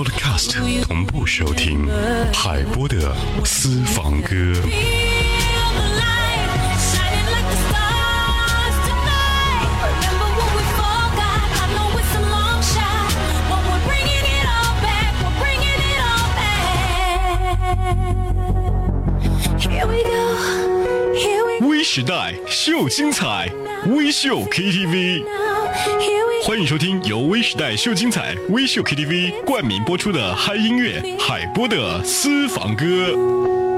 Podcast 同步收听海波的私房歌。微时代秀精彩，微秀 KTV。欢迎收听由微时代秀精彩微秀 KTV 冠名播出的嗨音乐海波的私房歌。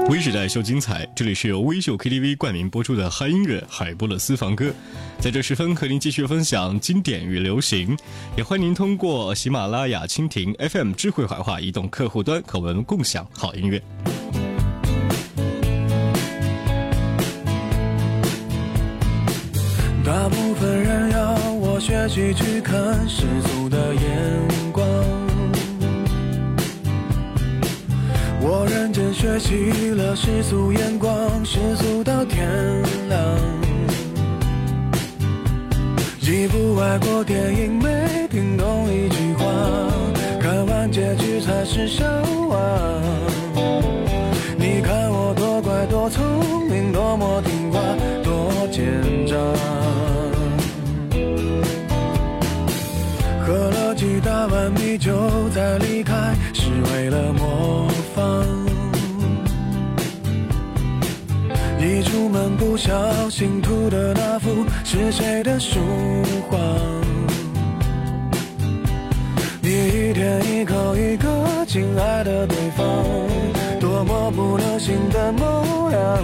微时代秀精彩，这里是由微秀 KTV 冠名播出的嗨音乐海波的私房歌。在这时分和您继续分享经典与流行，也欢迎您通过喜马拉雅、蜻蜓 FM 智慧怀化移动客户端和我们共享好音乐。大部分我学习去看世俗的眼光，我认真学习了世俗眼光，世俗到天亮。一部外国电影没听懂一句话，看完结局才是笑话。你看我多乖多聪明，多么听话，多奸诈。了几大碗米酒再离开，是为了模仿。一出门不小心涂的那幅是谁的书画？你一天一口一个亲爱的对方，多么不流行的模样，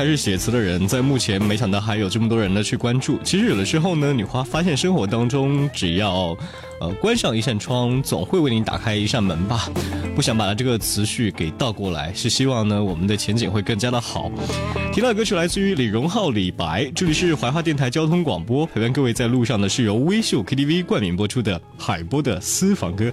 还是写词的人，在目前没想到还有这么多人呢去关注。其实有的时候呢，你会发现生活当中，只要呃关上一扇窗，总会为你打开一扇门吧。不想把它这个词序给倒过来，是希望呢我们的前景会更加的好。提到歌曲来自于李荣浩、李白，这里是怀化电台交通广播，陪伴各位在路上的是由微秀 KTV 冠名播出的海波的私房歌。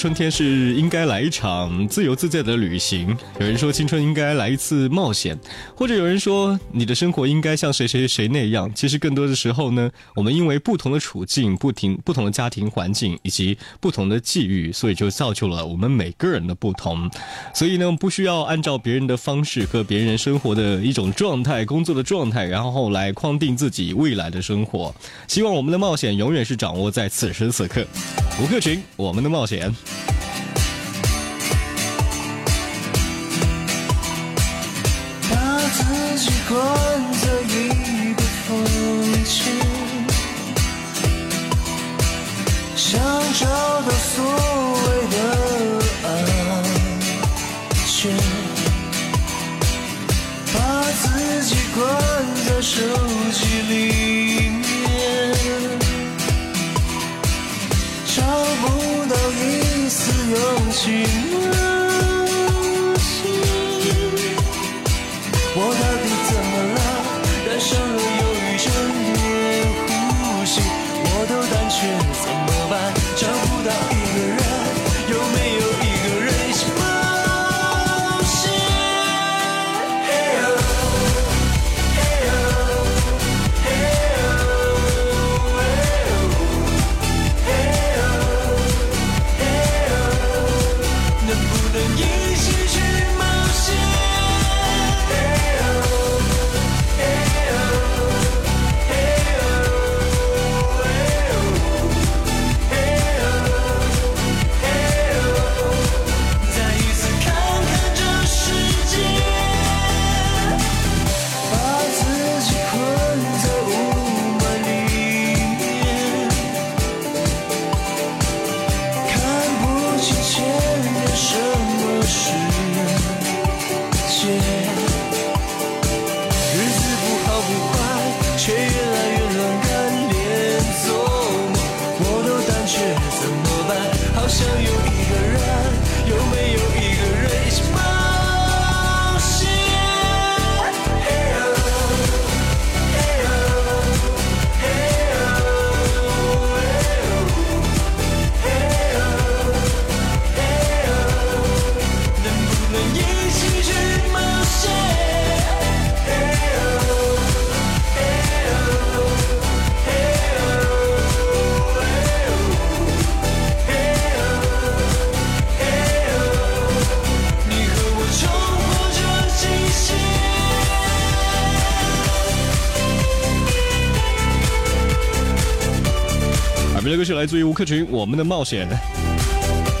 春天是应该来一场自由自在的旅行，有人说青春应该来一次冒险，或者有人说你的生活应该像谁谁谁那样。其实更多的时候呢，我们因为不同的处境、不停不同的家庭环境以及不同的际遇，所以就造就了我们每个人的不同。所以呢，不需要按照别人的方式和别人生活的一种状态、工作的状态，然后来框定自己未来的生活。希望我们的冒险永远是掌握在此时此刻。吴克群，我们的冒险。找到所谓的安全，把自己关在手机里面，找不到一丝勇气。这个是来自于吴克群，《我们的冒险》。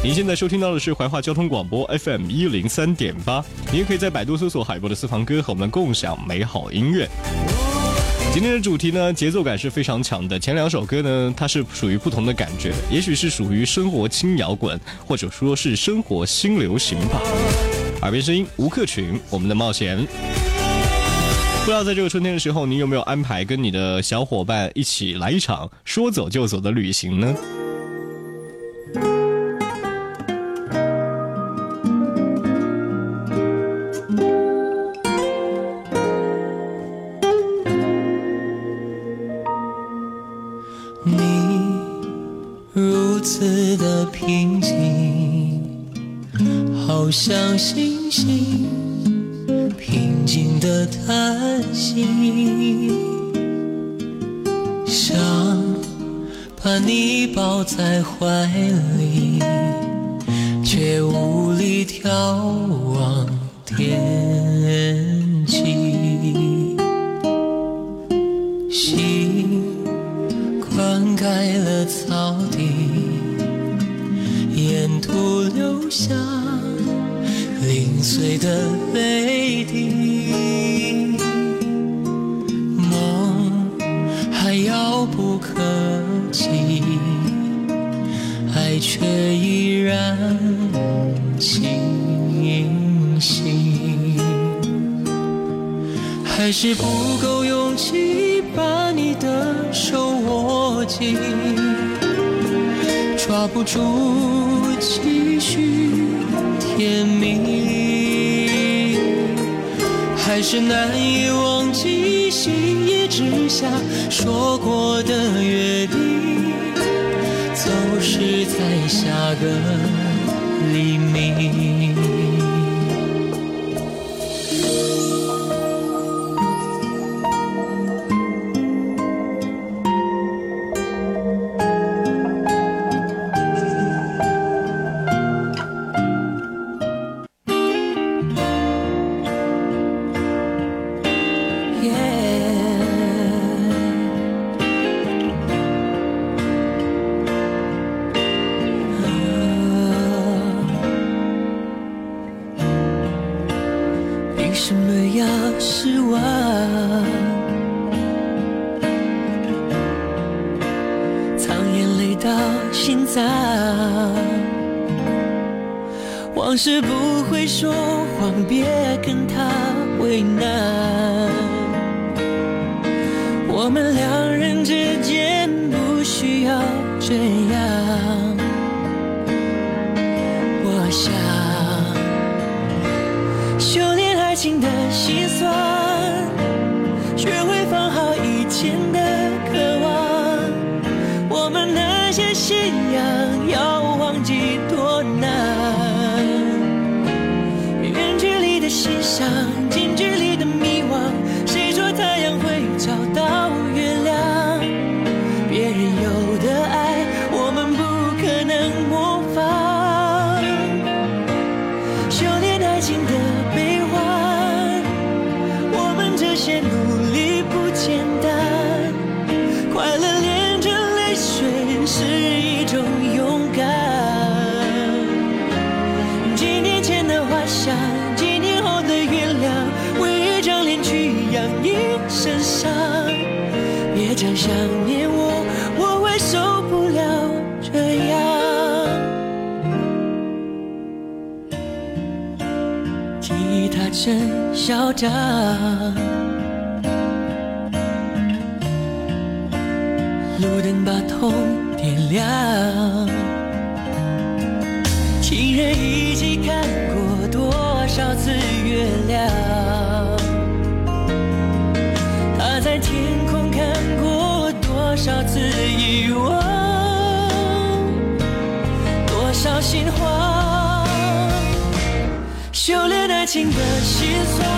您现在收听到的是怀化交通广播 FM 一零三点八，您也可以在百度搜索海波的私房歌和我们共享美好音乐。今天的主题呢，节奏感是非常强的。前两首歌呢，它是属于不同的感觉，也许是属于生活轻摇滚，或者说是生活新流行吧。耳边声音，吴克群，《我们的冒险》。不知道在这个春天的时候，你有没有安排跟你的小伙伴一起来一场说走就走的旅行呢？灌溉了草地，沿途留下零碎的泪滴。梦还遥不可及，爱却依然清晰。还是不够勇气把你的手握紧，抓不住期许甜蜜，还是难以忘记星夜之下说过的约定，走失在下个黎明。到心脏，往事不会说谎，别跟他为难。我们两人之间不需要这样，我想。修炼爱情的心酸，学会路灯把痛点亮。情人一起看过多少次月亮？他在天空看过多少次遗忘？多少心慌？修炼爱情的心酸，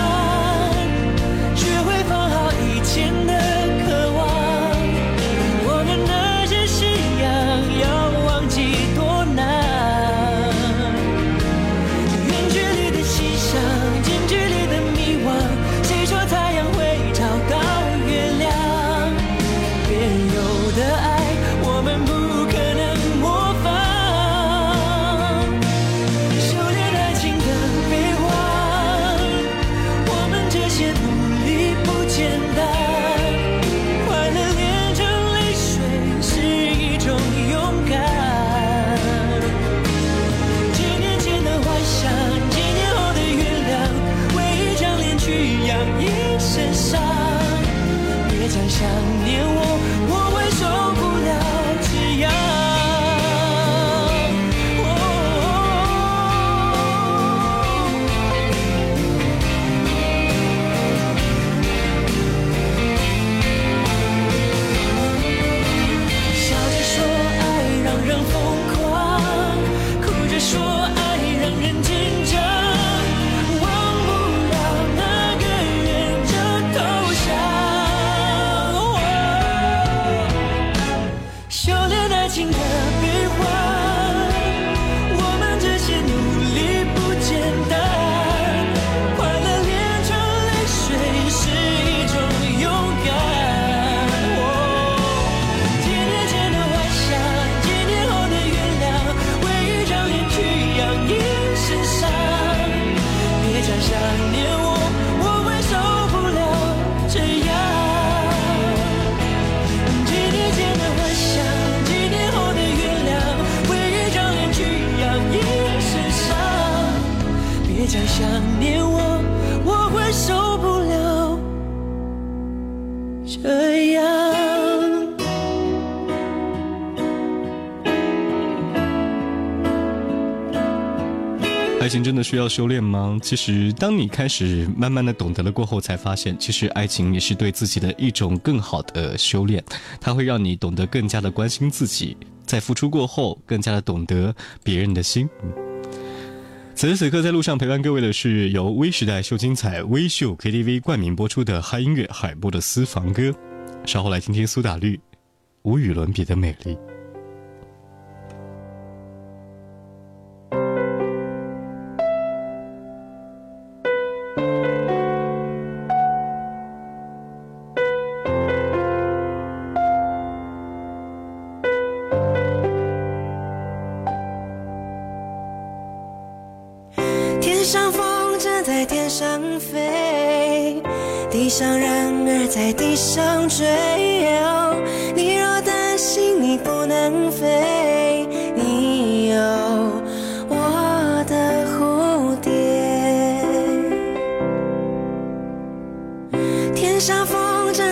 情真的需要修炼吗？其实，当你开始慢慢的懂得了过后，才发现，其实爱情也是对自己的一种更好的修炼。它会让你懂得更加的关心自己，在付出过后，更加的懂得别人的心。此时此刻在路上陪伴各位的是由微时代秀精彩微秀 KTV 冠名播出的嗨音乐海波的私房歌。稍后来听听苏打绿无与伦比的美丽。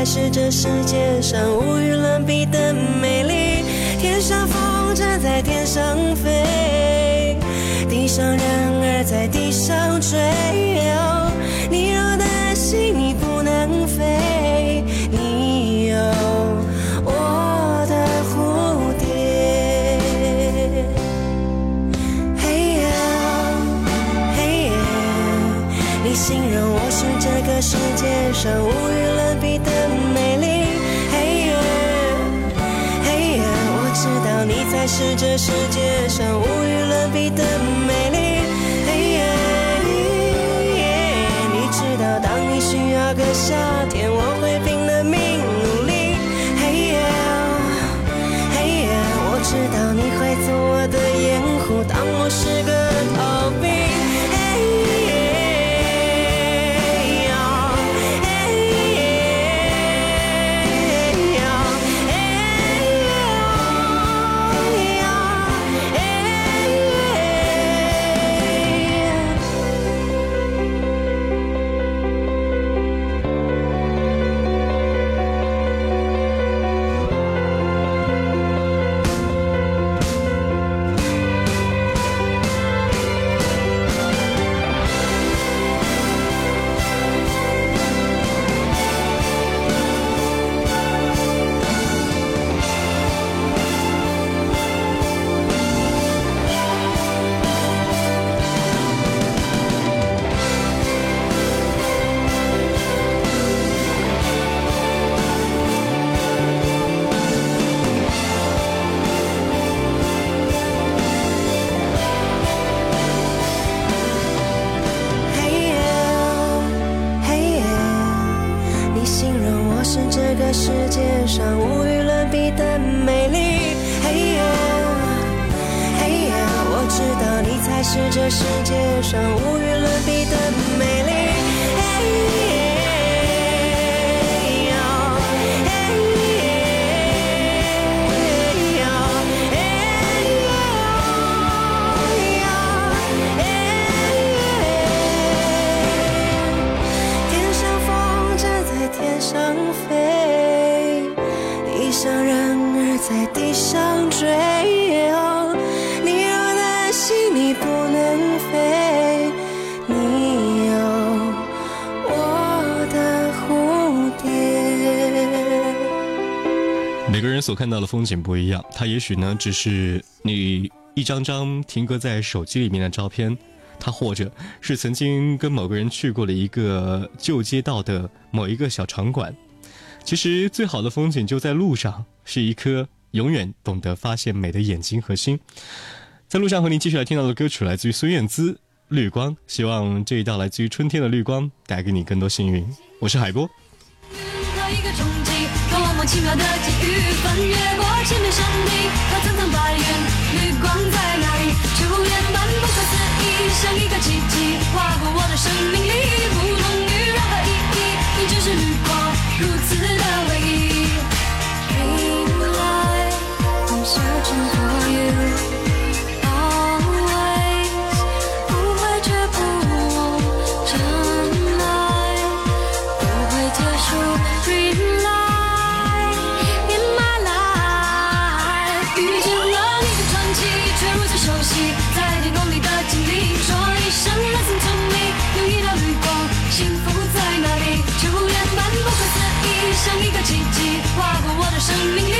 才是这世界上无与伦比的美丽。天上飞，地上人儿在地上追。哦你若担心你不能飞，你有我的蝴蝶。每个人所看到的风景不一样，它也许呢只是你一张张停格在手机里面的照片，他或者是曾经跟某个人去过的一个旧街道的某一个小场馆。其实最好的风景就在路上，是一颗永远懂得发现美的眼睛和心。在路上和您继续来听到的歌曲来自于孙燕姿《绿光》，希望这一道来自于春天的绿光带给你更多幸运。我是海波。奇妙的际遇，翻越过千面山地和层层白云，绿光在哪里？出现般不可思议，像一个奇迹，划过我的生命里，不同于任何意义，你只是绿光，如此的生命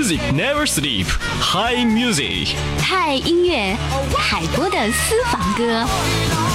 Music never sleep, high music, high 音乐海波的私房歌。